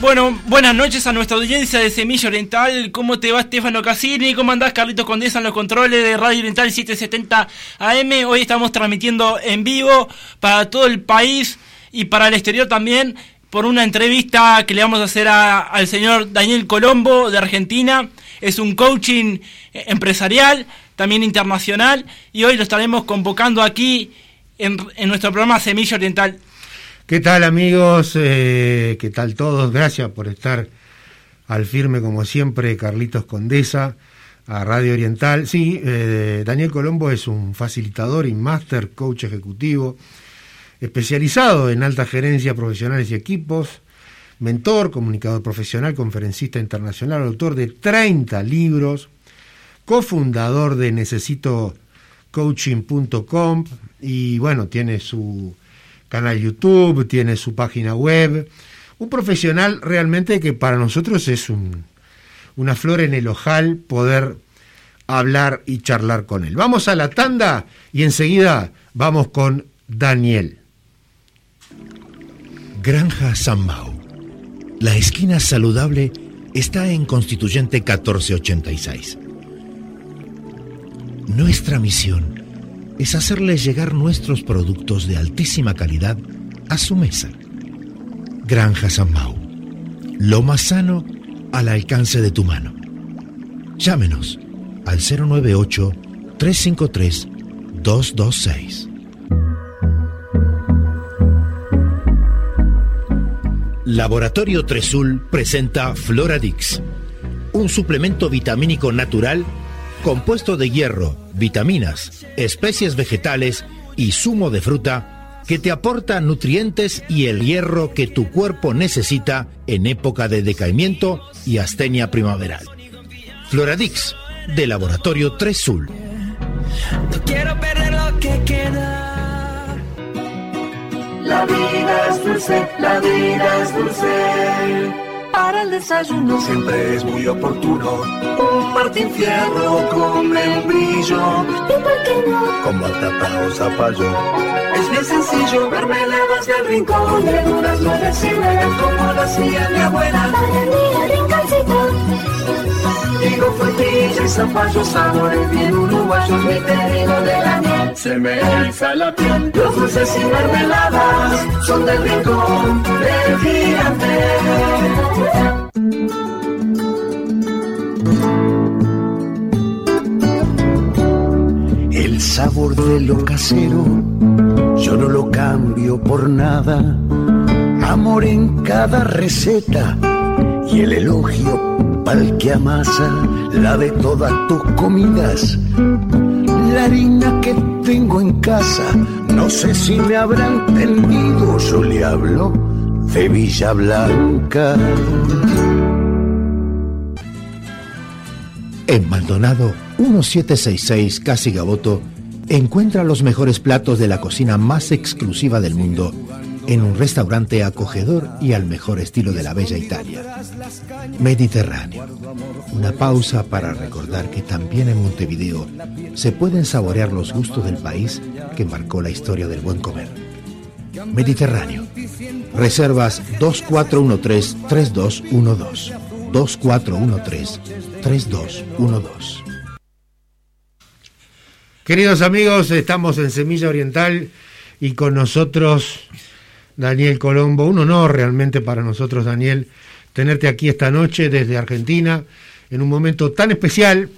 Bueno, buenas noches a nuestra audiencia de Semilla Oriental. ¿Cómo te va Estefano Casini? ¿Cómo andás Carlitos Condesa en los controles de Radio Oriental 770 AM? Hoy estamos transmitiendo en vivo para todo el país y para el exterior también por una entrevista que le vamos a hacer al señor Daniel Colombo de Argentina. Es un coaching empresarial, también internacional, y hoy lo estaremos convocando aquí en, en nuestro programa Semilla Oriental. ¿Qué tal amigos? Eh, ¿Qué tal todos? Gracias por estar al firme como siempre, Carlitos Condesa, a Radio Oriental. Sí, eh, Daniel Colombo es un facilitador y máster coach ejecutivo, especializado en alta gerencia, profesionales y equipos, mentor, comunicador profesional, conferencista internacional, autor de 30 libros, cofundador de necesitocoaching.com y bueno, tiene su canal YouTube, tiene su página web. Un profesional realmente que para nosotros es un, una flor en el ojal poder hablar y charlar con él. Vamos a la tanda y enseguida vamos con Daniel. Granja San Mau. La esquina saludable está en Constituyente 1486. Nuestra misión es hacerles llegar nuestros productos de altísima calidad a su mesa. Granja San Mau. Lo más sano al alcance de tu mano. Llámenos al 098-353-226. Laboratorio Tresul presenta Floradix, un suplemento vitamínico natural compuesto de hierro, vitaminas, especies vegetales y zumo de fruta que te aporta nutrientes y el hierro que tu cuerpo necesita en época de decaimiento y astenia primaveral. Floradix, de Laboratorio 3 Sul. quiero perder lo que queda. La vida es dulce, la vida es dulce para el desayuno siempre es muy oportuno. Martín Fierro con membrillo. ¿Y por qué no? Con batata o zapallo. Es bien sencillo, mermeladas del rincón. De durazno de ciruela, como lo hacía mi abuela. Para mi rinconcito. Digo frutilla y zapallo, sabores bien uruguayos. Mi pedido de la miel se me eriza la piel. Los dulces y mermeladas son del rincón del gigante. Sabor de lo casero, yo no lo cambio por nada. Amor en cada receta y el elogio pa'l que amasa la de todas tus comidas. La harina que tengo en casa, no sé si me habrá entendido, yo le hablo de Villa Blanca. En Maldonado 1766 Casi Gaboto encuentra los mejores platos de la cocina más exclusiva del mundo en un restaurante acogedor y al mejor estilo de la bella Italia. Mediterráneo. Una pausa para recordar que también en Montevideo se pueden saborear los gustos del país que marcó la historia del buen comer. Mediterráneo. Reservas 2413-3212. 2413-3212. Queridos amigos, estamos en Semilla Oriental y con nosotros Daniel Colombo. Un honor realmente para nosotros, Daniel, tenerte aquí esta noche desde Argentina en un momento tan especial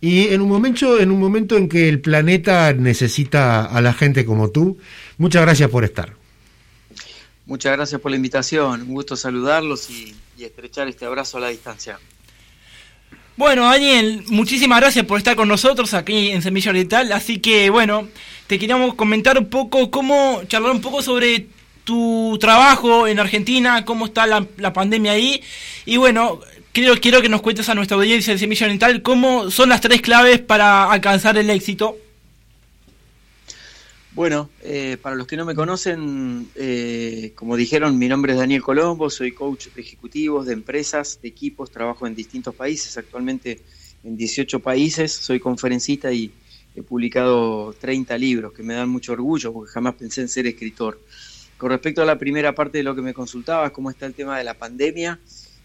y en un momento en que el planeta necesita a la gente como tú. Muchas gracias por estar. Muchas gracias por la invitación, un gusto saludarlos y, estrechar este abrazo a la distancia. Bueno, Daniel, muchísimas gracias por estar con nosotros aquí en Semilla Oriental. Así que, bueno, te queríamos comentar un poco cómo, charlar un poco sobre tu trabajo en Argentina, cómo está la, pandemia ahí. Y bueno, quiero, quiero que nos cuentes a nuestra audiencia de Semilla Oriental cómo son las tres claves para alcanzar el éxito. Bueno, eh, para los que no me conocen, eh, como dijeron, mi nombre es Daniel Colombo, soy coach de ejecutivos, de empresas, de equipos, trabajo en distintos países, actualmente en 18 países, soy conferencista y he publicado 30 libros que me dan mucho orgullo porque jamás pensé en ser escritor. Con respecto a la primera parte de lo que me consultabas, cómo está el tema de la pandemia,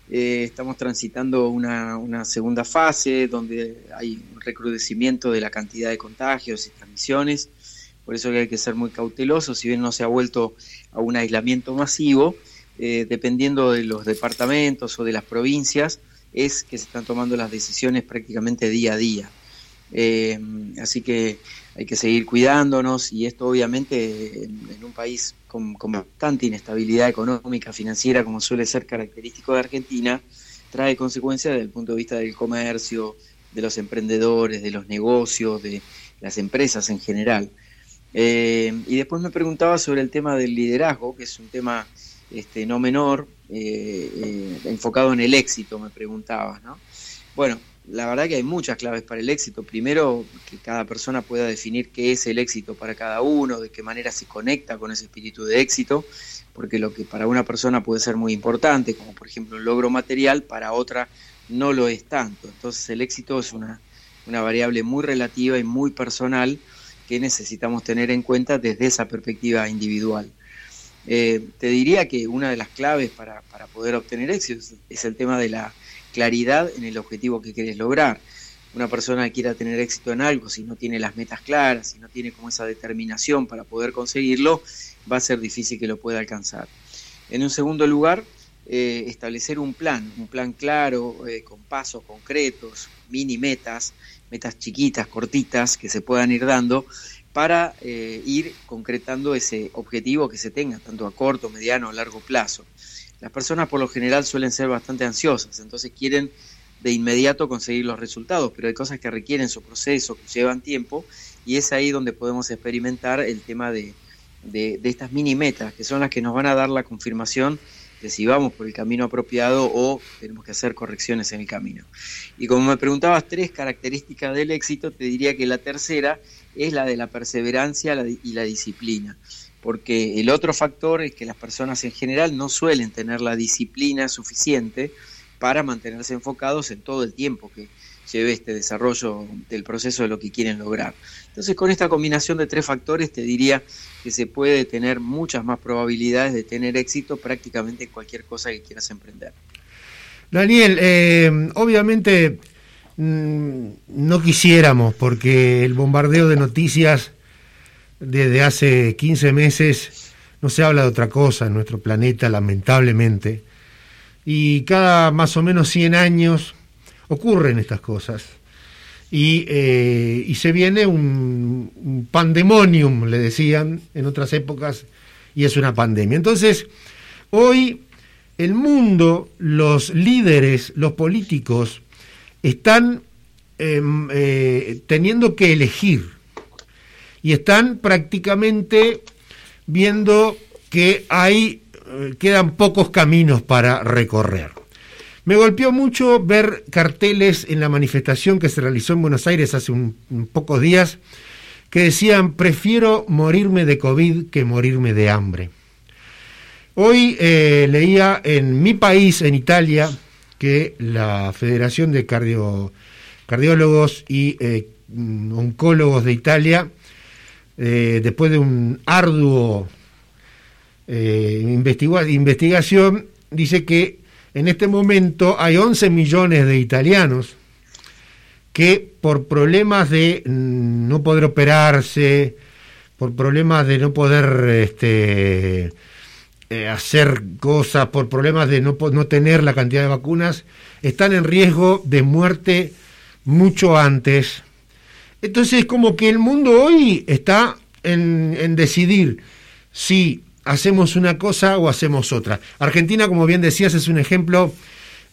eh, estamos transitando una, una segunda fase donde hay un recrudecimiento de la cantidad de contagios y transmisiones por eso que hay que ser muy cauteloso, si bien no se ha vuelto a un aislamiento masivo, eh, dependiendo de los departamentos o de las provincias, es que se están tomando las decisiones prácticamente día a día. Eh, así que hay que seguir cuidándonos y esto obviamente en, un país con, con, bastante inestabilidad económica, financiera, como suele ser característico de Argentina, trae consecuencias desde el punto de vista del comercio, de los emprendedores, de los negocios, de las empresas en general. Eh, y después me preguntaba sobre el tema del liderazgo, que es un tema este, no menor, eh, eh, enfocado en el éxito, me preguntaba. ¿no? Bueno, la verdad que hay muchas claves para el éxito. Primero, que cada persona pueda definir qué es el éxito para cada uno, de qué manera se conecta con ese espíritu de éxito, porque lo que para una persona puede ser muy importante, como por ejemplo el logro material, para otra no lo es tanto. Entonces el éxito es una, una variable muy relativa y muy personal que necesitamos tener en cuenta desde esa perspectiva individual. Eh, te diría que una de las claves para, poder obtener éxito es el tema de la claridad en el objetivo que quieres lograr. Una persona que quiera tener éxito en algo, si no tiene las metas claras, si no tiene como esa determinación para poder conseguirlo, va a ser difícil que lo pueda alcanzar. En un segundo lugar, eh, establecer un plan, un plan claro, eh, con pasos concretos, mini metas, metas chiquitas, cortitas, que se puedan ir dando para eh, ir concretando ese objetivo que se tenga, tanto a corto, mediano o largo plazo. Las personas por lo general suelen ser bastante ansiosas, entonces quieren de inmediato conseguir los resultados, pero hay cosas que requieren su proceso, que llevan tiempo, y es ahí donde podemos experimentar el tema de, de estas mini metas, que son las que nos van a dar la confirmación si vamos por el camino apropiado o tenemos que hacer correcciones en el camino. Y como me preguntabas tres características del éxito, te diría que la tercera es la de la perseverancia y la disciplina, porque el otro factor es que las personas en general no suelen tener la disciplina suficiente para mantenerse enfocados en todo el tiempo que lleve este desarrollo del proceso de lo que quieren lograr. Entonces, con esta combinación de tres factores, te diría que se puede tener muchas más probabilidades de tener éxito prácticamente en cualquier cosa que quieras emprender. Daniel, eh, obviamente mm, no quisiéramos, porque el bombardeo de noticias desde hace 15 meses no se habla de otra cosa en nuestro planeta, lamentablemente. Y cada más o menos 100 años ocurren estas cosas. Y, eh, se viene un, un, pandemonium, le decían en otras épocas, y es una pandemia. Entonces, hoy el mundo, los líderes, los políticos, están em, eh, teniendo que elegir y están prácticamente viendo que hay, eh, quedan pocos caminos para recorrer. Me golpeó mucho ver carteles en la manifestación que se realizó en Buenos Aires hace un, pocos días que decían, prefiero morirme de COVID que morirme de hambre. Hoy eh, leía en mi país, en Italia, que la Federación de Cardiólogos y eh, Oncólogos de Italia, eh, después de un arduo investigación, dice que en este momento hay 11 millones de italianos que por problemas de no poder operarse, por problemas de no poder este, eh, hacer cosas, por problemas de no, no tener la cantidad de vacunas, están en riesgo de muerte mucho antes. Entonces, como que el mundo hoy está en, en decidir si hacemos una cosa o hacemos otra. Argentina, como bien decías, es un ejemplo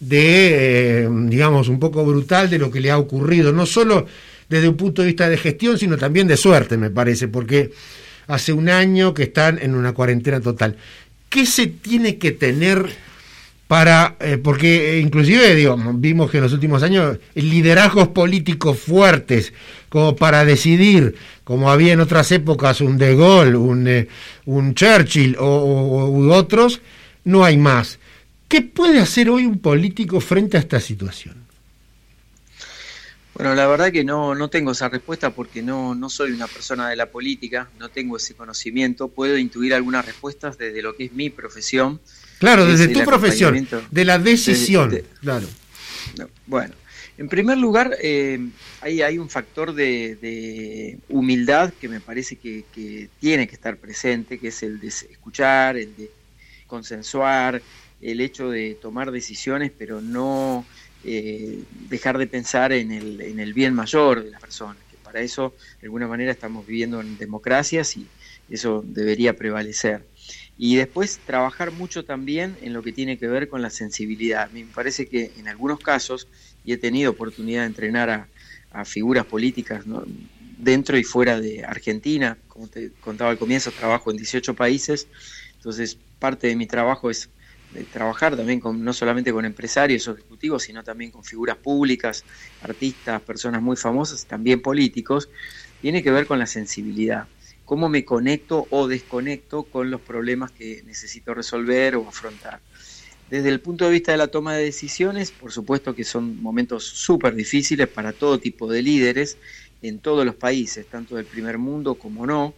de, eh, digamos, un poco brutal de lo que le ha ocurrido, no solo desde un punto de vista de gestión, sino también de suerte, me parece, porque hace un año que están en una cuarentena total. ¿Qué se tiene que tener para, eh, porque eh, inclusive digo, vimos que en los últimos años liderazgos políticos fuertes como para decidir, como había en otras épocas un De Gaulle, un, eh, un Churchill o, otros, no hay más. ¿Qué puede hacer hoy un político frente a esta situación? Bueno, la verdad que no, no tengo esa respuesta porque no, no soy una persona de la política, no tengo ese conocimiento. Puedo intuir algunas respuestas desde lo que es mi profesión. Claro, desde tu profesión, de la decisión. claro. bueno, en primer lugar, eh, hay, hay, un factor de, humildad que me parece que, que, tiene que estar presente, que es el de escuchar, el de consensuar, el hecho de tomar decisiones, pero no eh, dejar de pensar en el, en el bien mayor de las personas, que para eso de alguna manera estamos viviendo en democracias y eso debería prevalecer. Y después trabajar mucho también en lo que tiene que ver con la sensibilidad. Me parece que en algunos casos, y he tenido oportunidad de entrenar a, figuras políticas dentro y fuera de Argentina, como te contaba al comienzo, trabajo en 18 países, entonces parte de mi trabajo es de trabajar también con, no solamente con empresarios o ejecutivos, sino también con figuras públicas, artistas, personas muy famosas, también políticos, tiene que ver con la sensibilidad. Cómo me conecto o desconecto con los problemas que necesito resolver o afrontar. Desde el punto de vista de la toma de decisiones, por supuesto que son momentos súper difíciles para todo tipo de líderes en todos los países, tanto del primer mundo como no,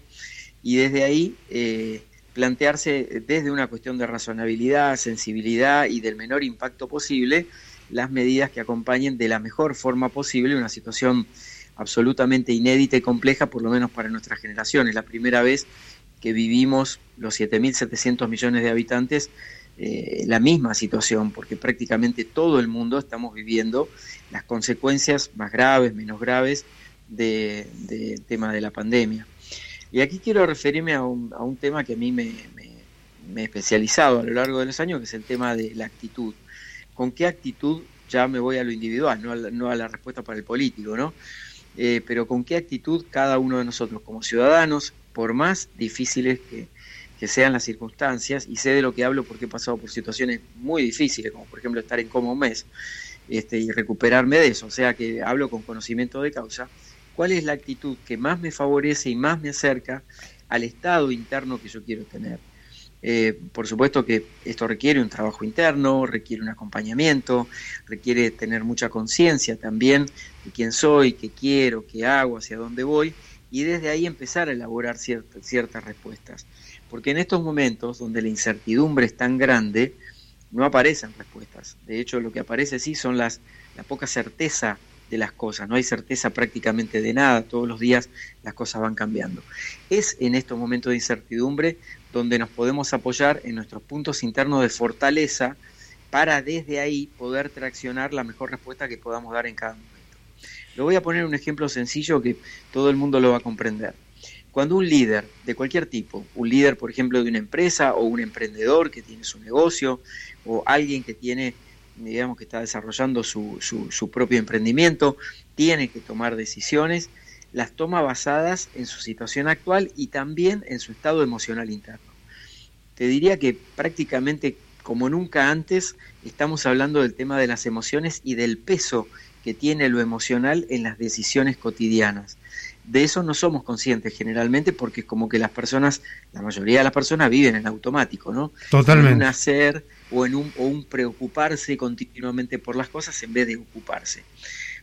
y desde ahí eh, plantearse desde una cuestión de razonabilidad, sensibilidad y del menor impacto posible las medidas que acompañen de la mejor forma posible una situación absolutamente inédita y compleja, por lo menos para nuestra generación. Es la primera vez que vivimos los 7.700 millones de habitantes eh, la misma situación, porque prácticamente todo el mundo estamos viviendo las consecuencias más graves, menos graves del de tema de la pandemia. Y aquí quiero referirme a un, a un tema que a mí me, me, he especializado a lo largo de los años, que es el tema de la actitud. ¿Con qué actitud? Ya me voy a lo individual, no a la, no a la respuesta para el político, ¿no? Eh, pero con qué actitud cada uno de nosotros como ciudadanos, por más difíciles que, sean las circunstancias, y sé de lo que hablo porque he pasado por situaciones muy difíciles, como por ejemplo estar en coma mes este, y recuperarme de eso, o sea que hablo con conocimiento de causa, cuál es la actitud que más me favorece y más me acerca al estado interno que yo quiero tener. Eh, por supuesto que esto requiere un trabajo interno, requiere un acompañamiento, requiere tener mucha conciencia también de quién soy, qué quiero, qué hago, hacia dónde voy, y desde ahí empezar a elaborar ciertas, ciertas respuestas. Porque en estos momentos donde la incertidumbre es tan grande, no aparecen respuestas. De hecho, lo que aparece sí son las, la poca certeza de las cosas, no hay certeza prácticamente de nada, todos los días las cosas van cambiando. Es en estos momentos de incertidumbre donde nos podemos apoyar en nuestros puntos internos de fortaleza para desde ahí poder traccionar la mejor respuesta que podamos dar en cada momento. Le voy a poner un ejemplo sencillo que todo el mundo lo va a comprender. Cuando un líder de cualquier tipo, un líder por ejemplo de una empresa o un emprendedor que tiene su negocio o alguien que tiene digamos que está desarrollando su, su, propio emprendimiento, tiene que tomar decisiones, las toma basadas en su situación actual y también en su estado emocional interno. Te diría que prácticamente como nunca antes estamos hablando del tema de las emociones y del peso que tiene lo emocional en las decisiones cotidianas. De eso no somos conscientes generalmente porque como que las personas, la mayoría de las personas viven en automático, ¿no? Totalmente. En un hacer o en un, o un preocuparse continuamente por las cosas en vez de ocuparse.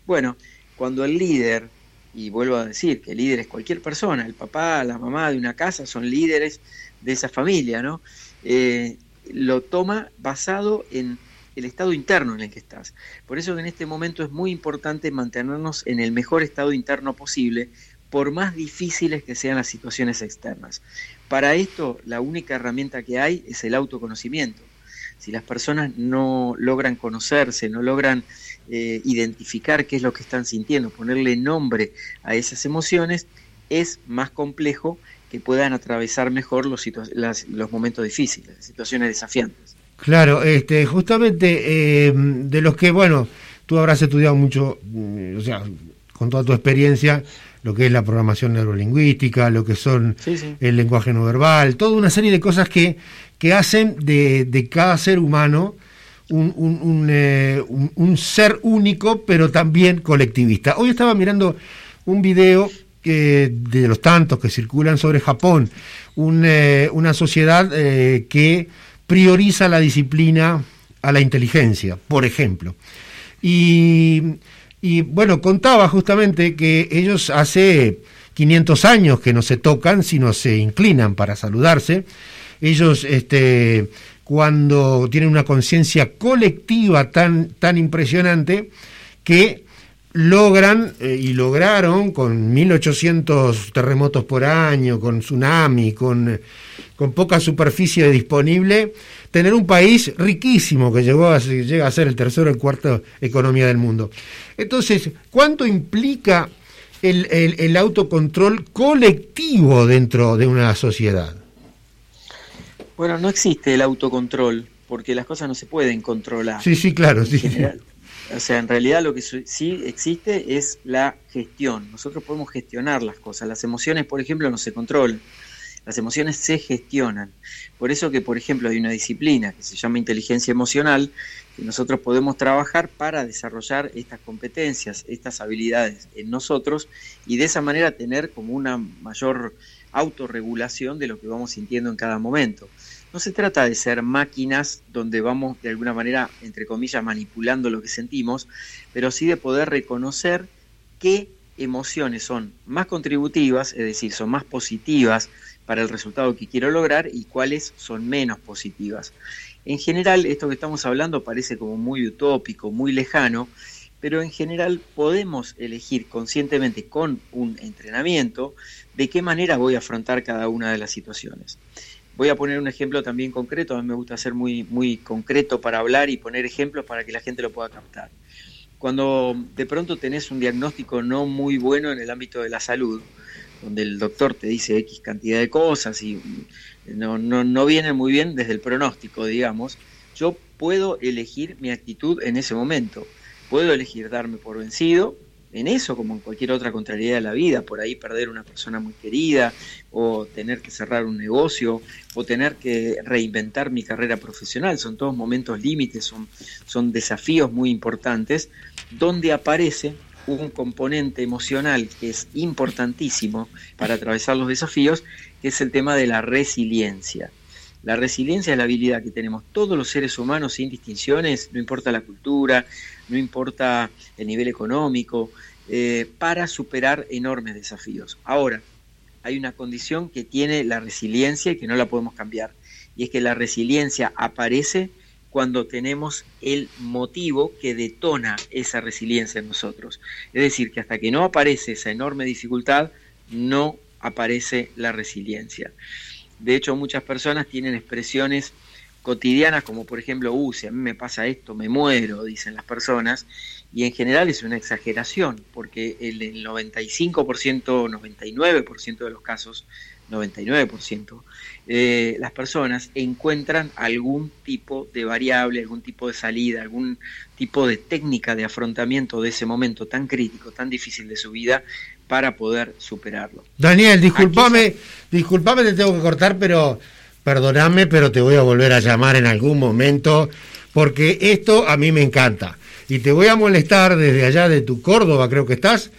Bueno, cuando el líder, y vuelvo a decir que el líder es cualquier persona, el papá, la mamá de una casa son líderes de esa familia, ¿no? Eh, lo toma basado en el estado interno en el que estás. Por eso que en este momento es muy importante mantenernos en el mejor estado interno posible, por más difíciles que sean las situaciones externas. Para esto, la única herramienta que hay es el autoconocimiento. Si las personas no logran conocerse, no logran eh, identificar qué es lo que están sintiendo, ponerle nombre a esas emociones, es más complejo que puedan atravesar mejor los, los momentos difíciles, situaciones desafiantes. Claro, este, justamente eh, de los que, bueno, tú habrás estudiado mucho, mm, o sea, con toda tu experiencia, lo que es la programación neurolingüística, lo que son el lenguaje no verbal, toda una serie de cosas que, que hacen de, de cada ser humano un, un, eh, un, un, ser único, pero también colectivista. Hoy estaba mirando un video de los tantos que circulan sobre Japón, eh, una sociedad eh, que prioriza la disciplina a la inteligencia, por ejemplo. Y, y bueno, contaba justamente que ellos hace 500 años que no se tocan, sino se inclinan para saludarse. Ellos este, cuando tienen una conciencia colectiva tan, tan impresionante que logran eh, y lograron con 1800 terremotos por año, con tsunami, con, con poca superficie disponible, tener un país riquísimo que llegó a, llega a ser el tercero o el cuarto economía del mundo. Entonces, ¿cuánto implica el, el autocontrol colectivo dentro de una sociedad? Bueno, no existe el autocontrol, porque las cosas no se pueden controlar. Sí, sí, claro, sí. O sea, en realidad lo que sí existe es la gestión. Nosotros podemos gestionar las cosas. Las emociones, por ejemplo, no se controlan. Las emociones se gestionan. Por eso que, por ejemplo, hay una disciplina que se llama inteligencia emocional, que nosotros podemos trabajar para desarrollar estas competencias, estas habilidades en nosotros y de esa manera tener como una mayor autorregulación de lo que vamos sintiendo en cada momento. No se trata de ser máquinas donde vamos de alguna manera, entre comillas, manipulando lo que sentimos, pero sí de poder reconocer qué emociones son más contributivas, es decir, son más positivas para el resultado que quiero lograr y cuáles son menos positivas. En general, esto que estamos hablando parece como muy utópico, muy lejano, pero en general podemos elegir conscientemente con un entrenamiento de qué manera voy a afrontar cada una de las situaciones. Voy a poner un ejemplo también concreto, a mí me gusta ser muy, muy concreto para hablar y poner ejemplos para que la gente lo pueda captar. Cuando de pronto tenés un diagnóstico no muy bueno en el ámbito de la salud, donde el doctor te dice X cantidad de cosas y no, no, no viene muy bien desde el pronóstico, digamos, yo puedo elegir mi actitud en ese momento. Puedo elegir darme por vencido, en eso como en cualquier otra contrariedad de la vida, por ahí perder una persona muy querida o tener que cerrar un negocio o tener que reinventar mi carrera profesional, son todos momentos límites, son, son desafíos muy importantes donde aparece un componente emocional que es importantísimo para atravesar los desafíos, que es el tema de la resiliencia. La resiliencia es la habilidad que tenemos todos los seres humanos sin distinciones, no importa la cultura, no importa el nivel económico, eh, para superar enormes desafíos. Ahora, hay una condición que tiene la resiliencia y que no la podemos cambiar, y es que la resiliencia aparece cuando tenemos el motivo que detona esa resiliencia en nosotros. Es decir, que hasta que no aparece esa enorme dificultad, no aparece la resiliencia. De hecho, muchas personas tienen expresiones cotidianas como por ejemplo, uh, si a mí me pasa esto, me muero, dicen las personas, y en general es una exageración, porque el, 95%, 99% de los casos, 99%, eh, las personas encuentran algún tipo de variable, algún tipo de salida, algún tipo de técnica de afrontamiento de ese momento tan crítico, tan difícil de su vida, para poder superarlo. Daniel, discúlpame, discúlpame, te tengo que cortar, pero perdóname, pero te voy a volver a llamar en algún momento, porque esto a mí me encanta. Y te voy a molestar desde allá de tu Córdoba, creo que estás,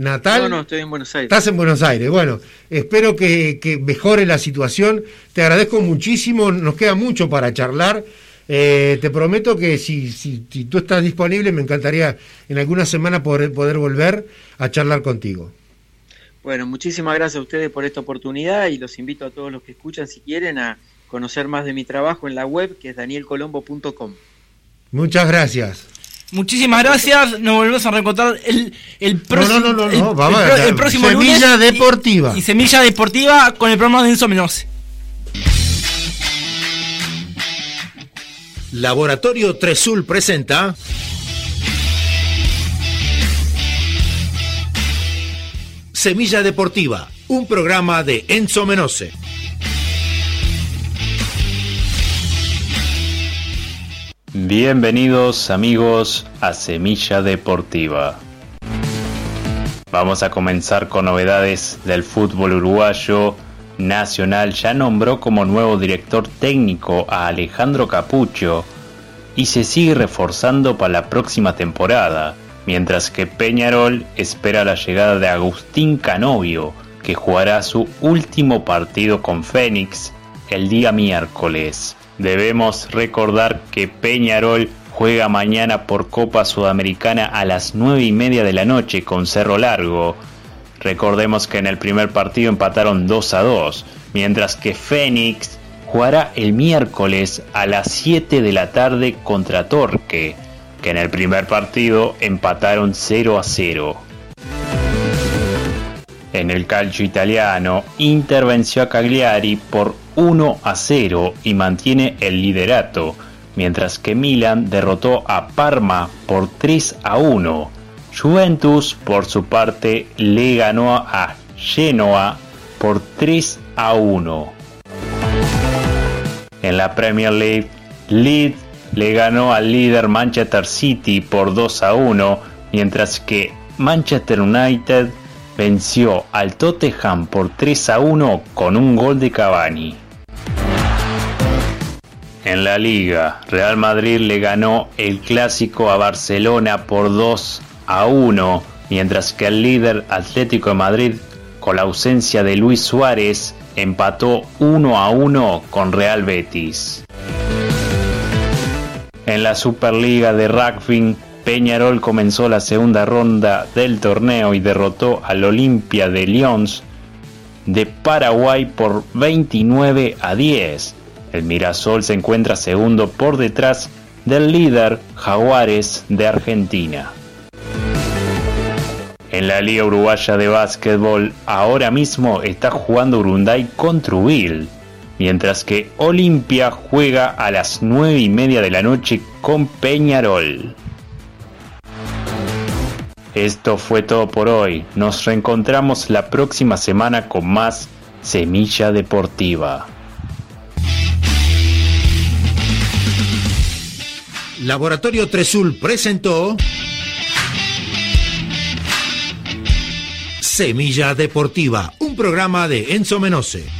natal. No, no, estoy en Buenos Aires. Estás en Buenos Aires. Bueno, espero que, mejore la situación. Te agradezco muchísimo, nos queda mucho para charlar. Eh, te prometo que si, si, si, tú estás disponible, me encantaría en alguna semana poder, poder volver a charlar contigo. Bueno, muchísimas gracias a ustedes por esta oportunidad y los invito a todos los que escuchan, si quieren, a conocer más de mi trabajo en la web, que es danielcolombo.com. Muchas gracias. Muchísimas gracias. Nos volvemos a reencontrar el, el, próximo, no, no, no, Vamos el, próximo Semilla Deportiva. Y, Semilla Deportiva con el programa de Enzo Laboratorio Tresul presenta Semilla Deportiva un programa de Enzo Menose. Bienvenidos amigos a Semilla Deportiva. Vamos a comenzar con novedades del fútbol uruguayo. Nacional ya nombró como nuevo director técnico a Alejandro Capucho y se sigue reforzando para la próxima temporada, mientras que Peñarol espera la llegada de Agustín Canovio, que jugará su último partido con Fénix el día miércoles. Debemos recordar que Peñarol juega mañana por Copa Sudamericana a las 9 y media de la noche con Cerro Largo. Recordemos que en el primer partido empataron 2 a 2, mientras que Fénix jugará el miércoles a las 7 de la tarde contra Torque, que en el primer partido empataron 0 a 0. En el calcio italiano, Inter venció a Cagliari por 1 a 0 y mantiene el liderato, mientras que Milan derrotó a Parma por 3 a 1. Juventus, por su parte, le ganó a Genoa por 3 a 1. En la Premier League, Leeds le ganó al líder Manchester City por 2 a 1, mientras que Manchester United venció al Tottenham por 3 a 1 con un gol de Cavani. En la liga, Real Madrid le ganó el clásico a Barcelona por 2 a 1, mientras que el líder Atlético de Madrid, con la ausencia de Luis Suárez, empató 1 a 1 con Real Betis. En la Superliga de Rugby, Peñarol comenzó la segunda ronda del torneo y derrotó al Olimpia de Lyons de Paraguay por 29 a 10. El Mirasol se encuentra segundo por detrás del líder Jaguares de Argentina. En la Liga Uruguaya de Básquetbol ahora mismo está jugando Urunday contra Ubil, mientras que Olimpia juega a las 9 y media de la noche con Peñarol. Esto fue todo por hoy. Nos reencontramos la próxima semana con más Semilla Deportiva. Laboratorio Tresul presentó Semilla Deportiva, un programa de Enzo Menose.